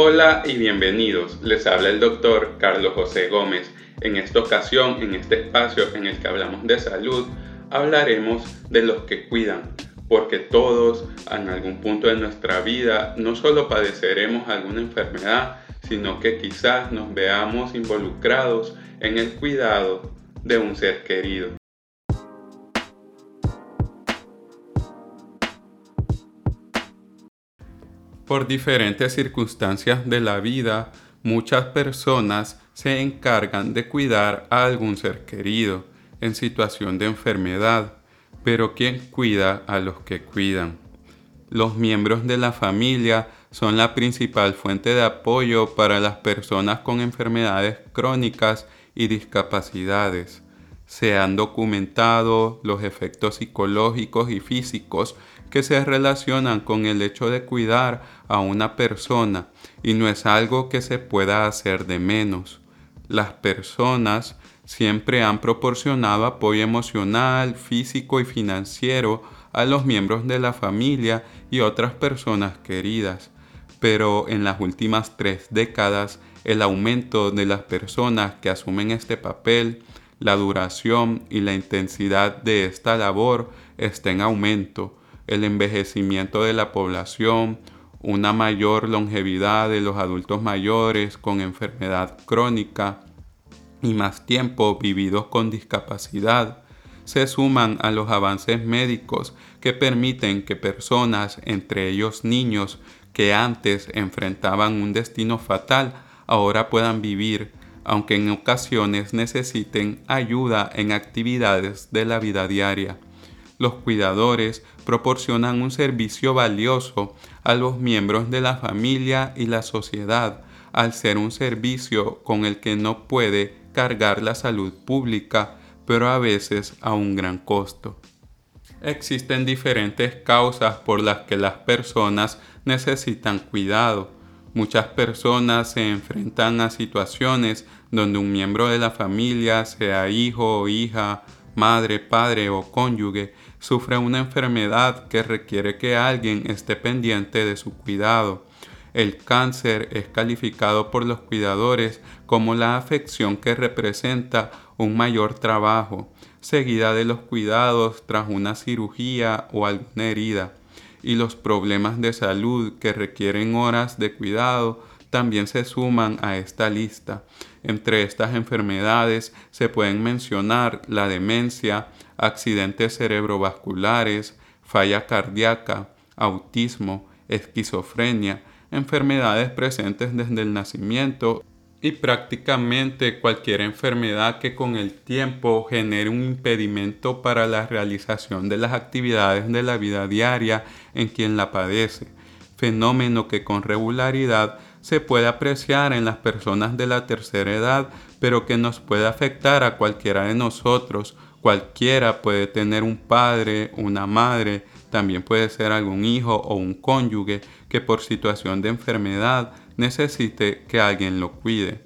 Hola y bienvenidos. Les habla el doctor Carlos José Gómez. En esta ocasión, en este espacio en el que hablamos de salud, hablaremos de los que cuidan, porque todos en algún punto de nuestra vida no solo padeceremos alguna enfermedad, sino que quizás nos veamos involucrados en el cuidado de un ser querido. Por diferentes circunstancias de la vida, muchas personas se encargan de cuidar a algún ser querido en situación de enfermedad, pero ¿quién cuida a los que cuidan? Los miembros de la familia son la principal fuente de apoyo para las personas con enfermedades crónicas y discapacidades. Se han documentado los efectos psicológicos y físicos que se relacionan con el hecho de cuidar a una persona y no es algo que se pueda hacer de menos. Las personas siempre han proporcionado apoyo emocional, físico y financiero a los miembros de la familia y otras personas queridas, pero en las últimas tres décadas el aumento de las personas que asumen este papel, la duración y la intensidad de esta labor está en aumento. El envejecimiento de la población, una mayor longevidad de los adultos mayores con enfermedad crónica y más tiempo vividos con discapacidad, se suman a los avances médicos que permiten que personas, entre ellos niños, que antes enfrentaban un destino fatal, ahora puedan vivir, aunque en ocasiones necesiten ayuda en actividades de la vida diaria los cuidadores proporcionan un servicio valioso a los miembros de la familia y la sociedad, al ser un servicio con el que no puede cargar la salud pública, pero a veces a un gran costo. Existen diferentes causas por las que las personas necesitan cuidado. Muchas personas se enfrentan a situaciones donde un miembro de la familia, sea hijo o hija, madre, padre o cónyuge, sufre una enfermedad que requiere que alguien esté pendiente de su cuidado. El cáncer es calificado por los cuidadores como la afección que representa un mayor trabajo, seguida de los cuidados tras una cirugía o alguna herida, y los problemas de salud que requieren horas de cuidado también se suman a esta lista. Entre estas enfermedades se pueden mencionar la demencia, accidentes cerebrovasculares, falla cardíaca, autismo, esquizofrenia, enfermedades presentes desde el nacimiento y prácticamente cualquier enfermedad que con el tiempo genere un impedimento para la realización de las actividades de la vida diaria en quien la padece, fenómeno que con regularidad se puede apreciar en las personas de la tercera edad, pero que nos puede afectar a cualquiera de nosotros. Cualquiera puede tener un padre, una madre, también puede ser algún hijo o un cónyuge que por situación de enfermedad necesite que alguien lo cuide.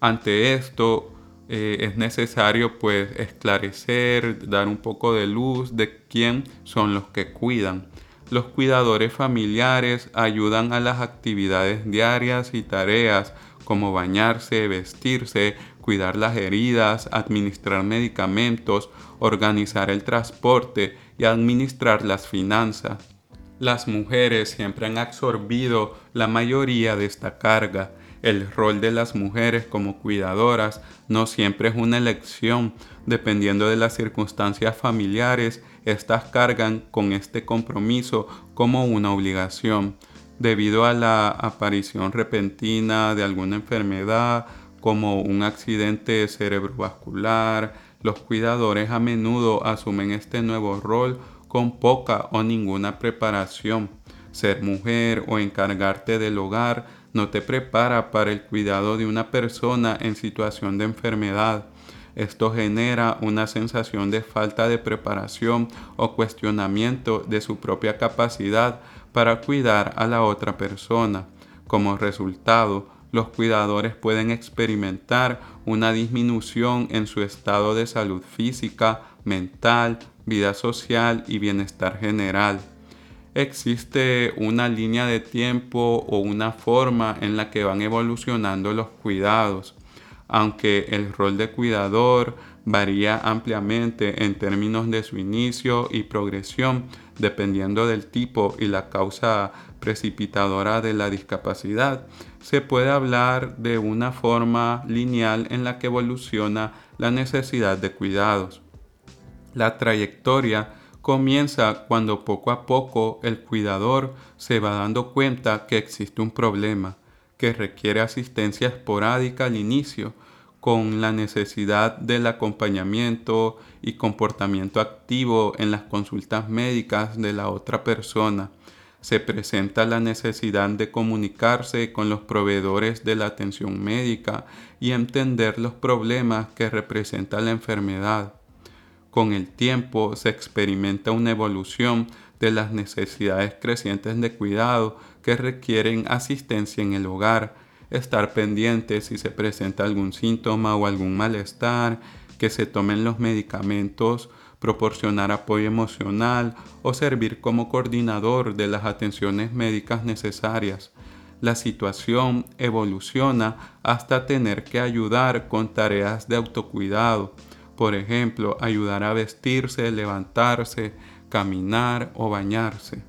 Ante esto eh, es necesario pues esclarecer, dar un poco de luz de quién son los que cuidan. Los cuidadores familiares ayudan a las actividades diarias y tareas como bañarse, vestirse, cuidar las heridas, administrar medicamentos, organizar el transporte y administrar las finanzas. Las mujeres siempre han absorbido la mayoría de esta carga. El rol de las mujeres como cuidadoras no siempre es una elección, dependiendo de las circunstancias familiares estas cargan con este compromiso como una obligación debido a la aparición repentina de alguna enfermedad como un accidente cerebrovascular. Los cuidadores a menudo asumen este nuevo rol con poca o ninguna preparación. Ser mujer o encargarte del hogar no te prepara para el cuidado de una persona en situación de enfermedad. Esto genera una sensación de falta de preparación o cuestionamiento de su propia capacidad para cuidar a la otra persona. Como resultado, los cuidadores pueden experimentar una disminución en su estado de salud física, mental, vida social y bienestar general. existe una línea de tiempo o una forma en la que van evolucionando los cuidados. Aunque el rol de cuidador varía ampliamente en términos de su inicio y progresión, dependiendo del tipo y la causa precipitadora de la discapacidad, se puede hablar de una forma lineal en la que evoluciona la necesidad de cuidados. La trayectoria comienza cuando poco a poco el cuidador se va dando cuenta que existe un problema que requiere asistencia esporádica al inicio, con la necesidad del acompañamiento y comportamiento activo en las consultas médicas de la otra persona. Se presenta la necesidad de comunicarse con los proveedores de la atención médica y entender los problemas que representa la enfermedad. Con el tiempo se experimenta una evolución de las necesidades crecientes de cuidado que requieren asistencia en el hogar, estar pendiente si se presenta algún síntoma o algún malestar, que se tomen los medicamentos, proporcionar apoyo emocional o servir como coordinador de las atenciones médicas necesarias. La situación evoluciona hasta tener que ayudar con tareas de autocuidado, por ejemplo, ayudar a vestirse, levantarse, caminar o bañarse.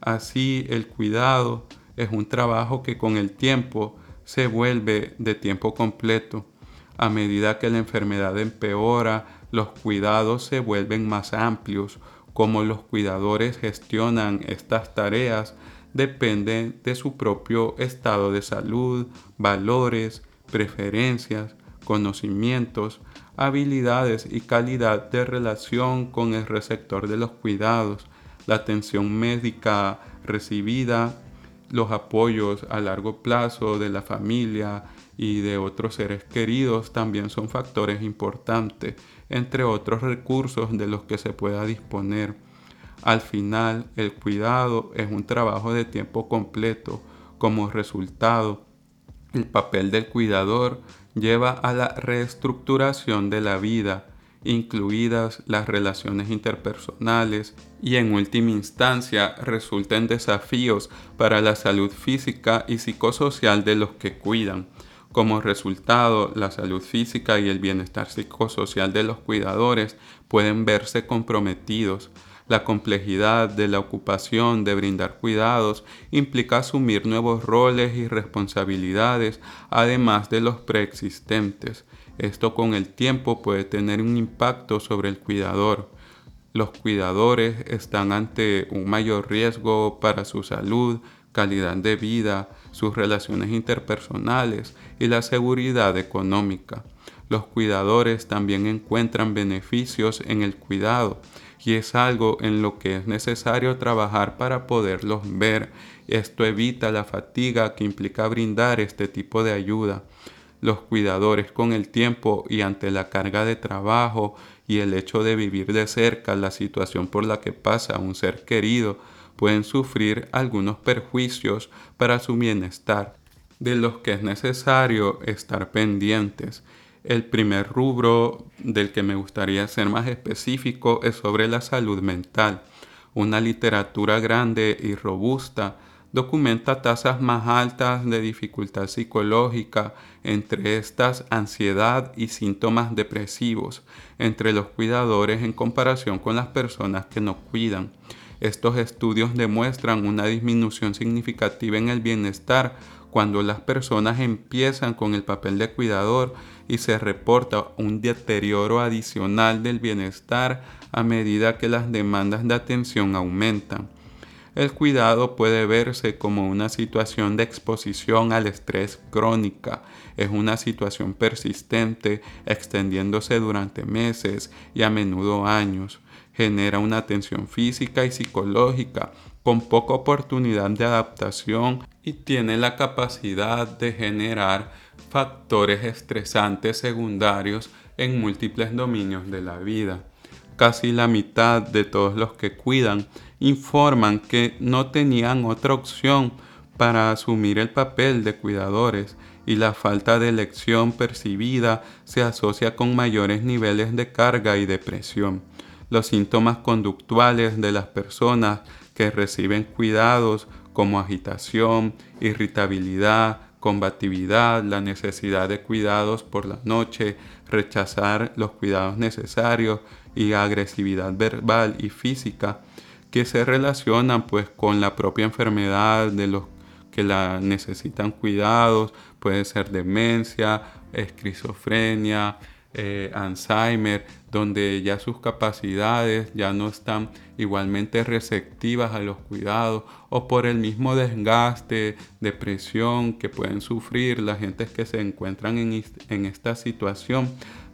Así el cuidado es un trabajo que con el tiempo se vuelve de tiempo completo. A medida que la enfermedad empeora, los cuidados se vuelven más amplios. Cómo los cuidadores gestionan estas tareas depende de su propio estado de salud, valores, preferencias, conocimientos, habilidades y calidad de relación con el receptor de los cuidados, la atención médica recibida los apoyos a largo plazo de la familia y de otros seres queridos también son factores importantes, entre otros recursos de los que se pueda disponer. Al final, el cuidado es un trabajo de tiempo completo. Como resultado, el papel del cuidador lleva a la reestructuración de la vida incluidas las relaciones interpersonales y en última instancia resulten desafíos para la salud física y psicosocial de los que cuidan. Como resultado, la salud física y el bienestar psicosocial de los cuidadores pueden verse comprometidos. La complejidad de la ocupación de brindar cuidados implica asumir nuevos roles y responsabilidades, además de los preexistentes. Esto con el tiempo puede tener un impacto sobre el cuidador. Los cuidadores están ante un mayor riesgo para su salud, calidad de vida, sus relaciones interpersonales y la seguridad económica. Los cuidadores también encuentran beneficios en el cuidado y es algo en lo que es necesario trabajar para poderlos ver. Esto evita la fatiga que implica brindar este tipo de ayuda los cuidadores con el tiempo y ante la carga de trabajo y el hecho de vivir de cerca la situación por la que pasa un ser querido pueden sufrir algunos perjuicios para su bienestar, de los que es necesario estar pendientes. El primer rubro del que me gustaría ser más específico es sobre la salud mental. Una literatura grande y robusta documenta tasas más altas de dificultad psicológica, entre estas ansiedad y síntomas depresivos entre los cuidadores en comparación con las personas que no cuidan. Estos estudios demuestran una disminución significativa en el bienestar cuando las personas empiezan con el papel de cuidador y se reporta un deterioro adicional del bienestar a medida que las demandas de atención aumentan. El cuidado puede verse como una situación de exposición al estrés crónica. Es una situación persistente, extendiéndose durante meses y a menudo años. Genera una tensión física y psicológica con poca oportunidad de adaptación y tiene la capacidad de generar factores estresantes secundarios en múltiples dominios de la vida. Casi la mitad de todos los que cuidan informan que no tenían otra opción para asumir el papel de cuidadores y la falta de elección percibida se asocia con mayores niveles de carga y depresión. Los síntomas conductuales de las personas que reciben cuidados como agitación, irritabilidad, combatividad, la necesidad de cuidados por la noche, rechazar los cuidados necesarios y agresividad verbal y física que se relacionan pues con la propia enfermedad de los que la necesitan cuidados, puede ser demencia, esquizofrenia, eh, Alzheimer, donde ya sus capacidades ya no están igualmente receptivas a los cuidados o por el mismo desgaste, depresión que pueden sufrir las gentes que se encuentran en, en esta situación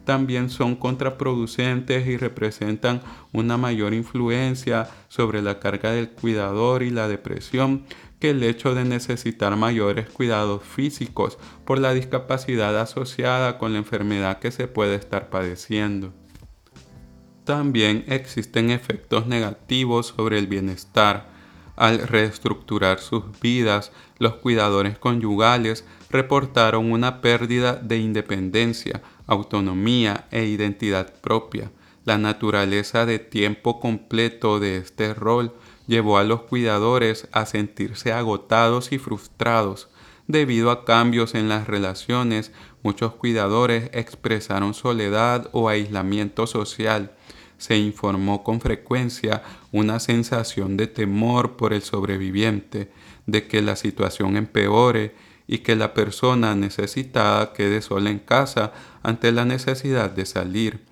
también son contraproducentes y representan una mayor influencia sobre la carga del cuidador y la depresión que el hecho de necesitar mayores cuidados físicos por la discapacidad asociada con la enfermedad que se puede estar padeciendo. También existen efectos negativos sobre el bienestar. Al reestructurar sus vidas, los cuidadores conyugales reportaron una pérdida de independencia, autonomía e identidad propia. La naturaleza de tiempo completo de este rol llevó a los cuidadores a sentirse agotados y frustrados. Debido a cambios en las relaciones, muchos cuidadores expresaron soledad o aislamiento social. Se informó con frecuencia una sensación de temor por el sobreviviente, de que la situación empeore y que la persona necesitada quede sola en casa ante la necesidad de salir.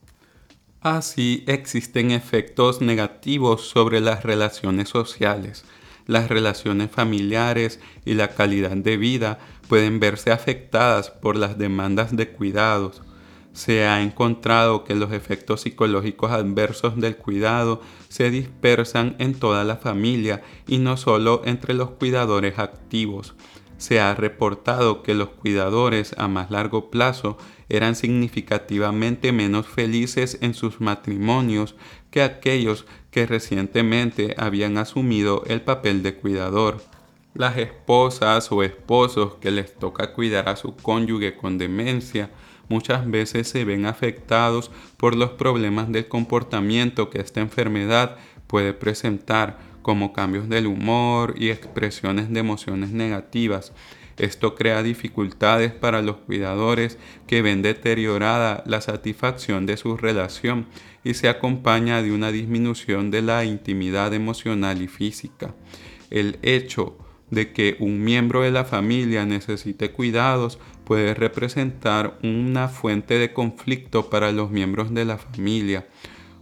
Así existen efectos negativos sobre las relaciones sociales. Las relaciones familiares y la calidad de vida pueden verse afectadas por las demandas de cuidados. Se ha encontrado que los efectos psicológicos adversos del cuidado se dispersan en toda la familia y no solo entre los cuidadores activos se ha reportado que los cuidadores a más largo plazo eran significativamente menos felices en sus matrimonios que aquellos que recientemente habían asumido el papel de cuidador. Las esposas o esposos que les toca cuidar a su cónyuge con demencia muchas veces se ven afectados por los problemas del comportamiento que esta enfermedad puede presentar como cambios del humor y expresiones de emociones negativas. Esto crea dificultades para los cuidadores que ven deteriorada la satisfacción de su relación y se acompaña de una disminución de la intimidad emocional y física. El hecho de que un miembro de la familia necesite cuidados puede representar una fuente de conflicto para los miembros de la familia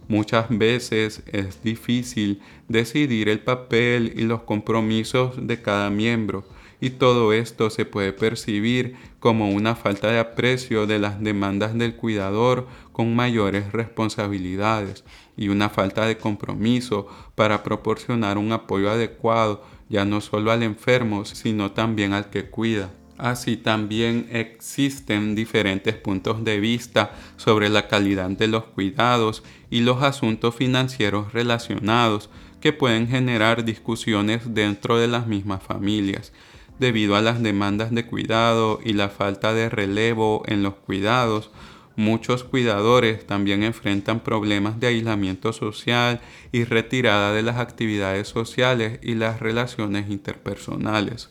Muchas veces es difícil decidir el papel y los compromisos de cada miembro y todo esto se puede percibir como una falta de aprecio de las demandas del cuidador con mayores responsabilidades y una falta de compromiso para proporcionar un apoyo adecuado ya no solo al enfermo sino también al que cuida. Así también existen diferentes puntos de vista sobre la calidad de los cuidados y los asuntos financieros relacionados que pueden generar discusiones dentro de las mismas familias. Debido a las demandas de cuidado y la falta de relevo en los cuidados, muchos cuidadores también enfrentan problemas de aislamiento social y retirada de las actividades sociales y las relaciones interpersonales.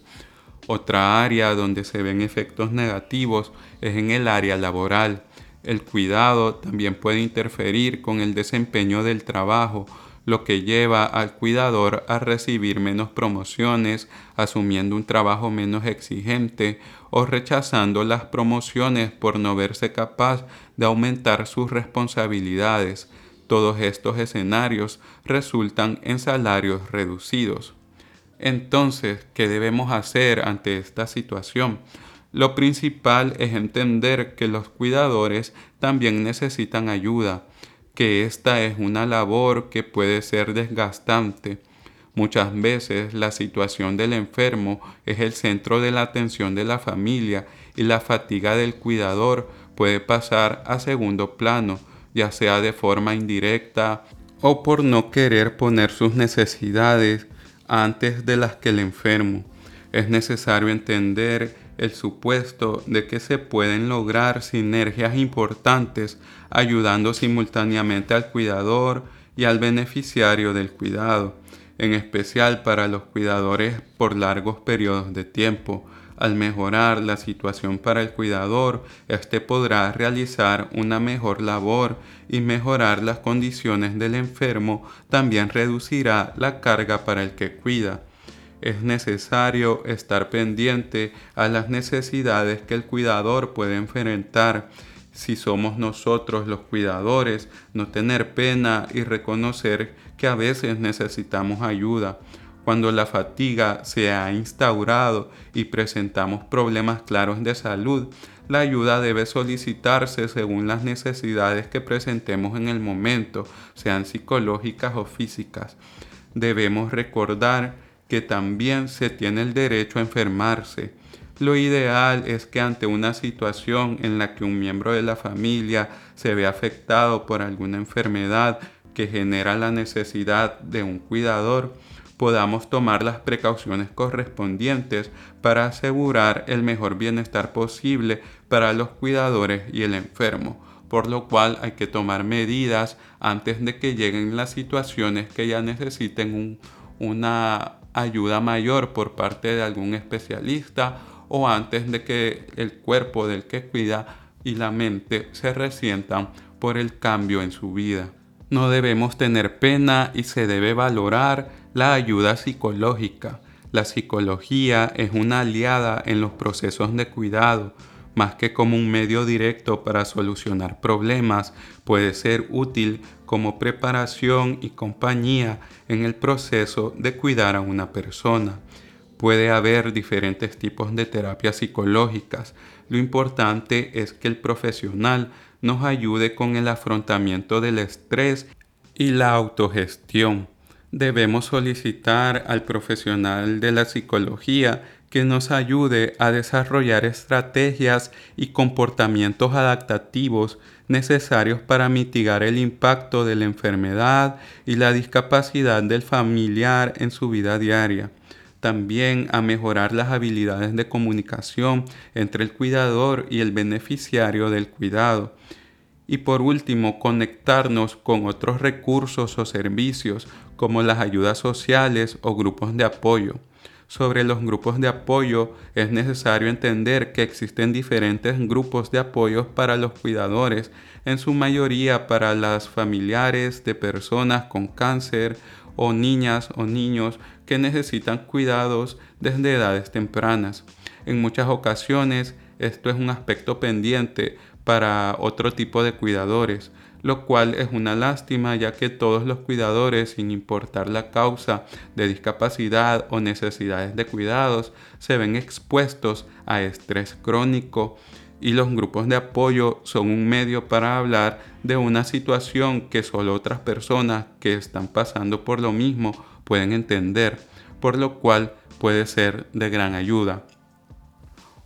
Otra área donde se ven efectos negativos es en el área laboral. El cuidado también puede interferir con el desempeño del trabajo, lo que lleva al cuidador a recibir menos promociones, asumiendo un trabajo menos exigente o rechazando las promociones por no verse capaz de aumentar sus responsabilidades. Todos estos escenarios resultan en salarios reducidos. Entonces, ¿qué debemos hacer ante esta situación? Lo principal es entender que los cuidadores también necesitan ayuda, que esta es una labor que puede ser desgastante. Muchas veces la situación del enfermo es el centro de la atención de la familia y la fatiga del cuidador puede pasar a segundo plano, ya sea de forma indirecta o por no querer poner sus necesidades antes de las que el enfermo. Es necesario entender el supuesto de que se pueden lograr sinergias importantes ayudando simultáneamente al cuidador y al beneficiario del cuidado. en especial para los cuidadores por largos periodos de tiempo. Al mejorar la situación para el cuidador, éste podrá realizar una mejor labor y mejorar las condiciones del enfermo también reducirá la carga para el que cuida. Es necesario estar pendiente a las necesidades que el cuidador puede enfrentar si somos nosotros los cuidadores, no tener pena y reconocer que a veces necesitamos ayuda. Cuando la fatiga se ha instaurado y presentamos problemas claros de salud, la ayuda debe solicitarse según las necesidades que presentemos en el momento, sean psicológicas o físicas. Debemos recordar que también se tiene el derecho a enfermarse. Lo ideal es que ante una situación en la que un miembro de la familia se ve afectado por alguna enfermedad que genera la necesidad de un cuidador, podamos tomar las precauciones correspondientes para asegurar el mejor bienestar posible para los cuidadores y el enfermo, por lo cual hay que tomar medidas antes de que lleguen las situaciones que ya necesiten una ayuda mayor por parte de algún especialista o antes de que el cuerpo del que cuida y la mente se resientan por el cambio en su vida. No debemos tener pena y se debe valorar la ayuda psicológica. La psicología es una aliada en los procesos de cuidado, más que como un medio directo para solucionar problemas, puede ser útil como preparación y compañía en el proceso de cuidar a una persona. Puede haber diferentes tipos de terapias psicológicas. Lo importante es que el profesional nos ayude con el afrontamiento del estrés y la autogestión debemos solicitar al profesional de la psicología que nos ayude a desarrollar estrategias y comportamientos adaptativos necesarios para mitigar el impacto de la enfermedad y la discapacidad del familiar en su vida diaria. También a mejorar las habilidades de comunicación entre el cuidador y el beneficiario del cuidado y por último, conectarnos con otros recursos o servicios como las ayudas sociales o grupos de apoyo. Sobre los grupos de apoyo es necesario entender que existen diferentes grupos de apoyo para los cuidadores, en su mayoría para las familiares de personas con cáncer o niñas o niños que necesitan cuidados desde edades tempranas. En muchas ocasiones esto es un aspecto pendiente para otro tipo de cuidadores, lo cual es una lástima ya que todos los cuidadores, sin importar la causa de discapacidad o necesidades de cuidados, se ven expuestos a estrés crónico y los grupos de apoyo son un medio para hablar de una situación que solo otras personas que están pasando por lo mismo pueden entender, por lo cual puede ser de gran ayuda.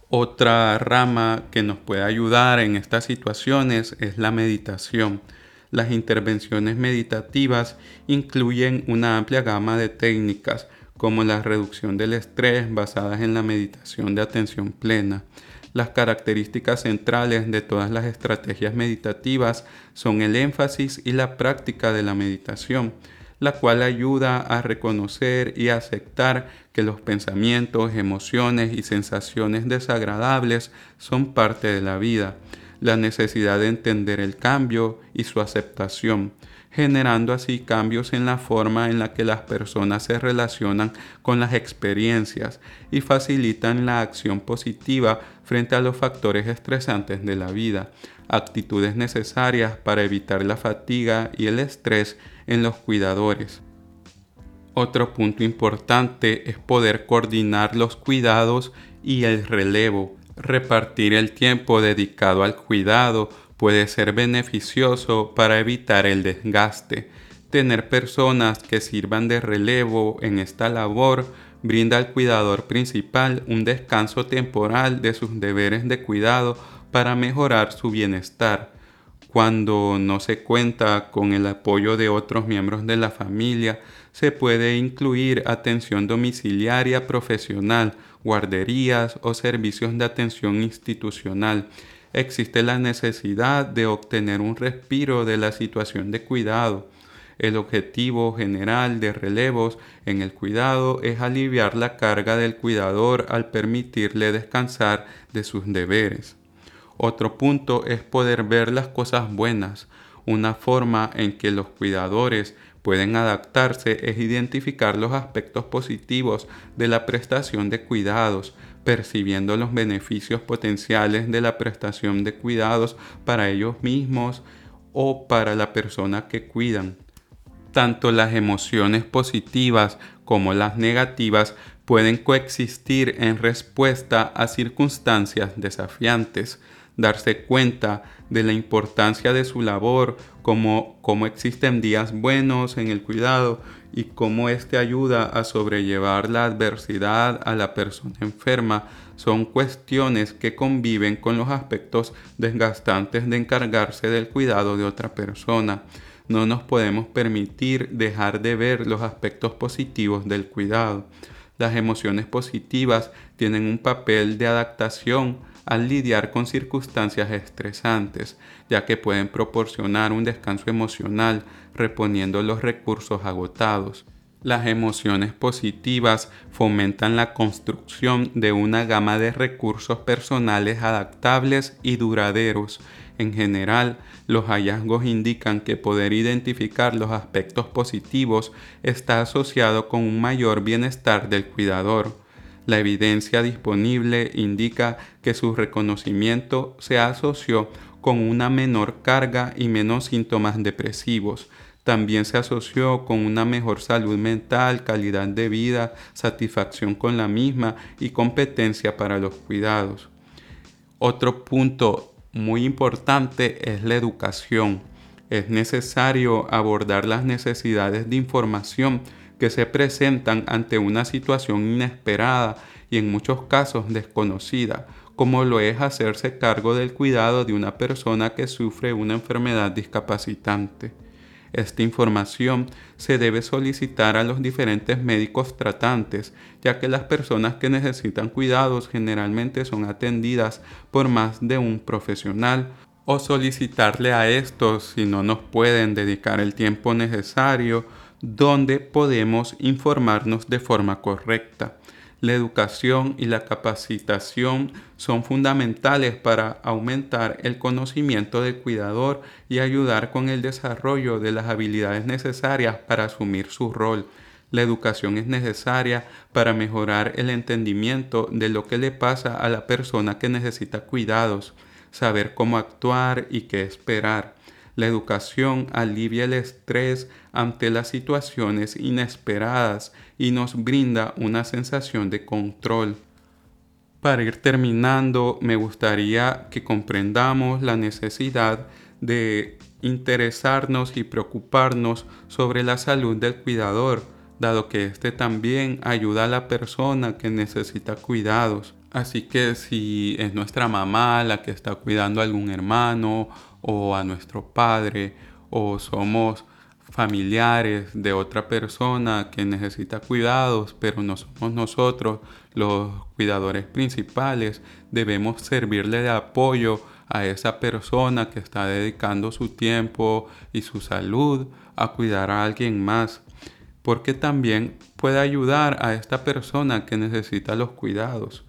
Otra rama que nos puede ayudar en estas situaciones es la meditación. Las intervenciones meditativas incluyen una amplia gama de técnicas como la reducción del estrés basadas en la meditación de atención plena. Las características centrales de todas las estrategias meditativas son el énfasis y la práctica de la meditación la cual ayuda a reconocer y aceptar que los pensamientos, emociones y sensaciones desagradables son parte de la vida, la necesidad de entender el cambio y su aceptación, generando así cambios en la forma en la que las personas se relacionan con las experiencias y facilitan la acción positiva frente a los factores estresantes de la vida, actitudes necesarias para evitar la fatiga y el estrés en los cuidadores. Otro punto importante es poder coordinar los cuidados y el relevo. Repartir el tiempo dedicado al cuidado puede ser beneficioso para evitar el desgaste. Tener personas que sirvan de relevo en esta labor brinda al cuidador principal un descanso temporal de sus deberes de cuidado para mejorar su bienestar cuando no se cuenta con el apoyo de otros miembros de la familia, se puede incluir atención domiciliaria profesional, guarderías o servicios de atención institucional. Existe la necesidad de obtener un respiro de la situación de cuidado. El objetivo general de relevos en el cuidado es aliviar la carga del cuidador al permitirle descansar de sus deberes. Otro punto es poder ver las cosas buenas. Una forma en que los cuidadores pueden adaptarse es identificar los aspectos positivos de la prestación de cuidados, percibiendo los beneficios potenciales de la prestación de cuidados para ellos mismos o para la persona que cuidan. Tanto las emociones positivas como las negativas pueden coexistir en respuesta a circunstancias desafiantes darse cuenta de la importancia de su labor, cómo, existen días buenos en el cuidado y cómo éste ayuda a sobrellevar la adversidad a la persona enferma, son cuestiones que conviven con los aspectos desgastantes de encargarse del cuidado de otra persona. No nos podemos permitir dejar de ver los aspectos positivos del cuidado. Las emociones positivas tienen un papel de adaptación al lidiar con circunstancias estresantes, ya que pueden proporcionar un descanso emocional reponiendo los recursos agotados. Las emociones positivas fomentan la construcción de una gama de recursos personales adaptables y duraderos. En general, los hallazgos indican que poder identificar los aspectos positivos está asociado con un mayor bienestar del cuidador. La evidencia disponible indica que su reconocimiento se asoció con una menor carga y menos síntomas depresivos. También se asoció con una mejor salud mental, calidad de vida, satisfacción con la misma y competencia para los cuidados. Otro punto muy importante es la educación. Es necesario abordar las necesidades de información que se presentan ante una situación inesperada y en muchos casos desconocida, como lo es hacerse cargo del cuidado de una persona que sufre una enfermedad discapacitante. Esta información se debe solicitar a los diferentes médicos tratantes, ya que las personas que necesitan cuidados generalmente son atendidas por más de un profesional o solicitarle a estos si no nos pueden dedicar el tiempo necesario donde podemos informarnos de forma correcta. La educación y la capacitación son fundamentales para aumentar el conocimiento del cuidador y ayudar con el desarrollo de las habilidades necesarias para asumir su rol. La educación es necesaria para mejorar el entendimiento de lo que le pasa a la persona que necesita cuidados, saber cómo actuar y qué esperar. La educación alivia el estrés ante las situaciones inesperadas y nos brinda una sensación de control. Para ir terminando, me gustaría que comprendamos la necesidad de interesarnos y preocuparnos sobre la salud del cuidador, dado que éste también ayuda a la persona que necesita cuidados. Así que si es nuestra mamá la que está cuidando a algún hermano o a nuestro padre o somos familiares de otra persona que necesita cuidados, pero no somos nosotros los cuidadores principales, debemos servirle de apoyo a esa persona que está dedicando su tiempo y su salud a cuidar a alguien más, porque también puede ayudar a esta persona que necesita los cuidados.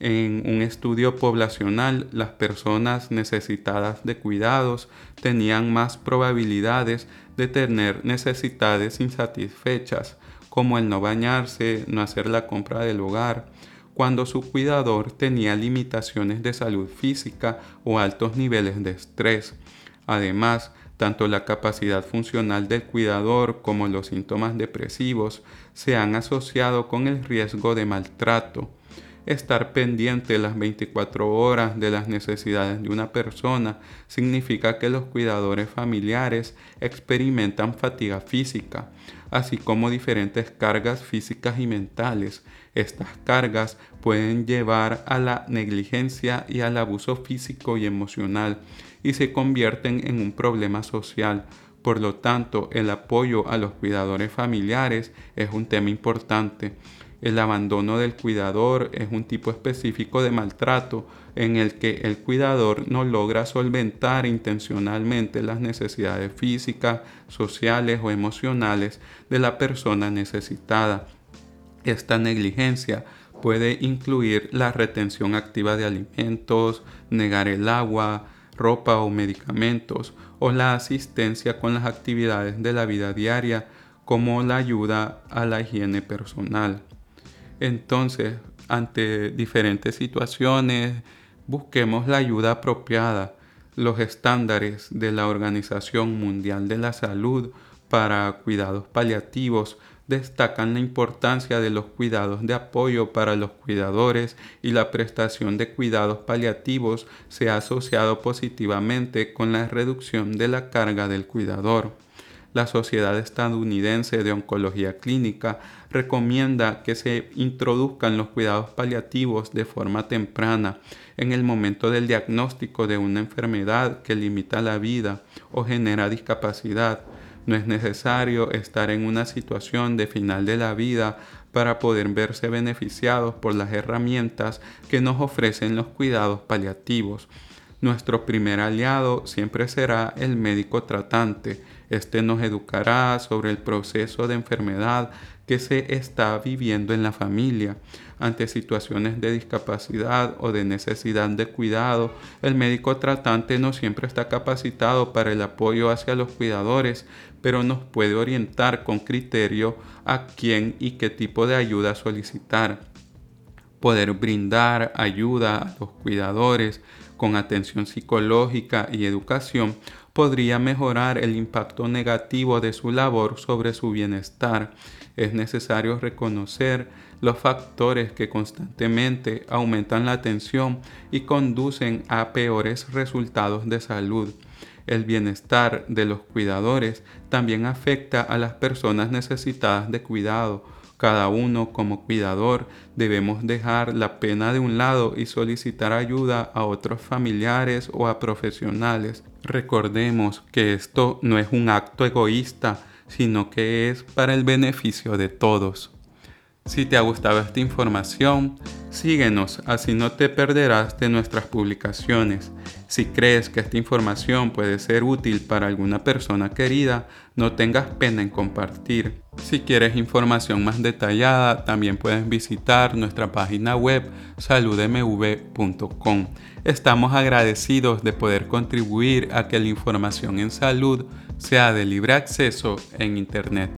En un estudio poblacional, las personas necesitadas de cuidados tenían más probabilidades de tener necesidades insatisfechas, como el no bañarse, no hacer la compra del hogar, cuando su cuidador tenía limitaciones de salud física o altos niveles de estrés. Además, tanto la capacidad funcional del cuidador como los síntomas depresivos se han asociado con el riesgo de maltrato estar pendiente las 24 horas de las necesidades de una persona significa que los cuidadores familiares experimentan fatiga física, así como diferentes cargas físicas y mentales. Estas cargas pueden llevar a la negligencia y al abuso físico y emocional y se convierten en un problema social. Por lo tanto, el apoyo a los cuidadores familiares es un tema importante El abandono del cuidador es un tipo específico de maltrato en el que el cuidador no logra solventar intencionalmente las necesidades físicas, sociales o emocionales de la persona necesitada. Esta negligencia puede incluir la retención activa de alimentos, negar el agua, ropa o medicamentos, o la asistencia con las actividades de la vida diaria, como la ayuda a la higiene personal. Entonces, ante diferentes situaciones, busquemos la ayuda apropiada. Los estándares de la Organización Mundial de la Salud para cuidados paliativos destacan la importancia de los cuidados de apoyo para los cuidadores y la prestación de cuidados paliativos se ha asociado positivamente con la reducción de la carga del cuidador la Sociedad Estadounidense de Oncología Clínica recomienda que se introduzcan los cuidados paliativos de forma temprana en el momento del diagnóstico de una enfermedad que limita la vida o genera discapacidad. No es necesario estar en una situación de final de la vida para poder verse beneficiados por las herramientas que nos ofrecen los cuidados paliativos. Nuestro primer aliado siempre será el médico tratante. Este nos educará sobre el proceso de enfermedad que se está viviendo en la familia. Ante situaciones de discapacidad o de necesidad de cuidado, el médico tratante no siempre está capacitado para el apoyo hacia los cuidadores, pero nos puede orientar con criterio a quién y qué tipo de ayuda solicitar. Poder brindar ayuda a los cuidadores con atención psicológica y educación podría mejorar el impacto negativo de su labor sobre su bienestar. Es necesario reconocer los factores que constantemente aumentan la tensión y conducen a peores resultados de salud. El bienestar de los cuidadores también afecta a las personas necesitadas de cuidado, cada uno como cuidador debemos dejar la pena de un lado y solicitar ayuda a otros familiares o a profesionales. Recordemos que esto no es un acto egoísta, sino que es para el beneficio de todos. Si te ha gustado esta información, síguenos, así no te perderás de nuestras publicaciones. Si crees que esta información puede ser útil para alguna persona querida, no tengas pena en compartir. Si quieres información más detallada, también puedes visitar nuestra página web saludmv.com. Estamos agradecidos de poder contribuir a que la información en salud sea de libre acceso en Internet.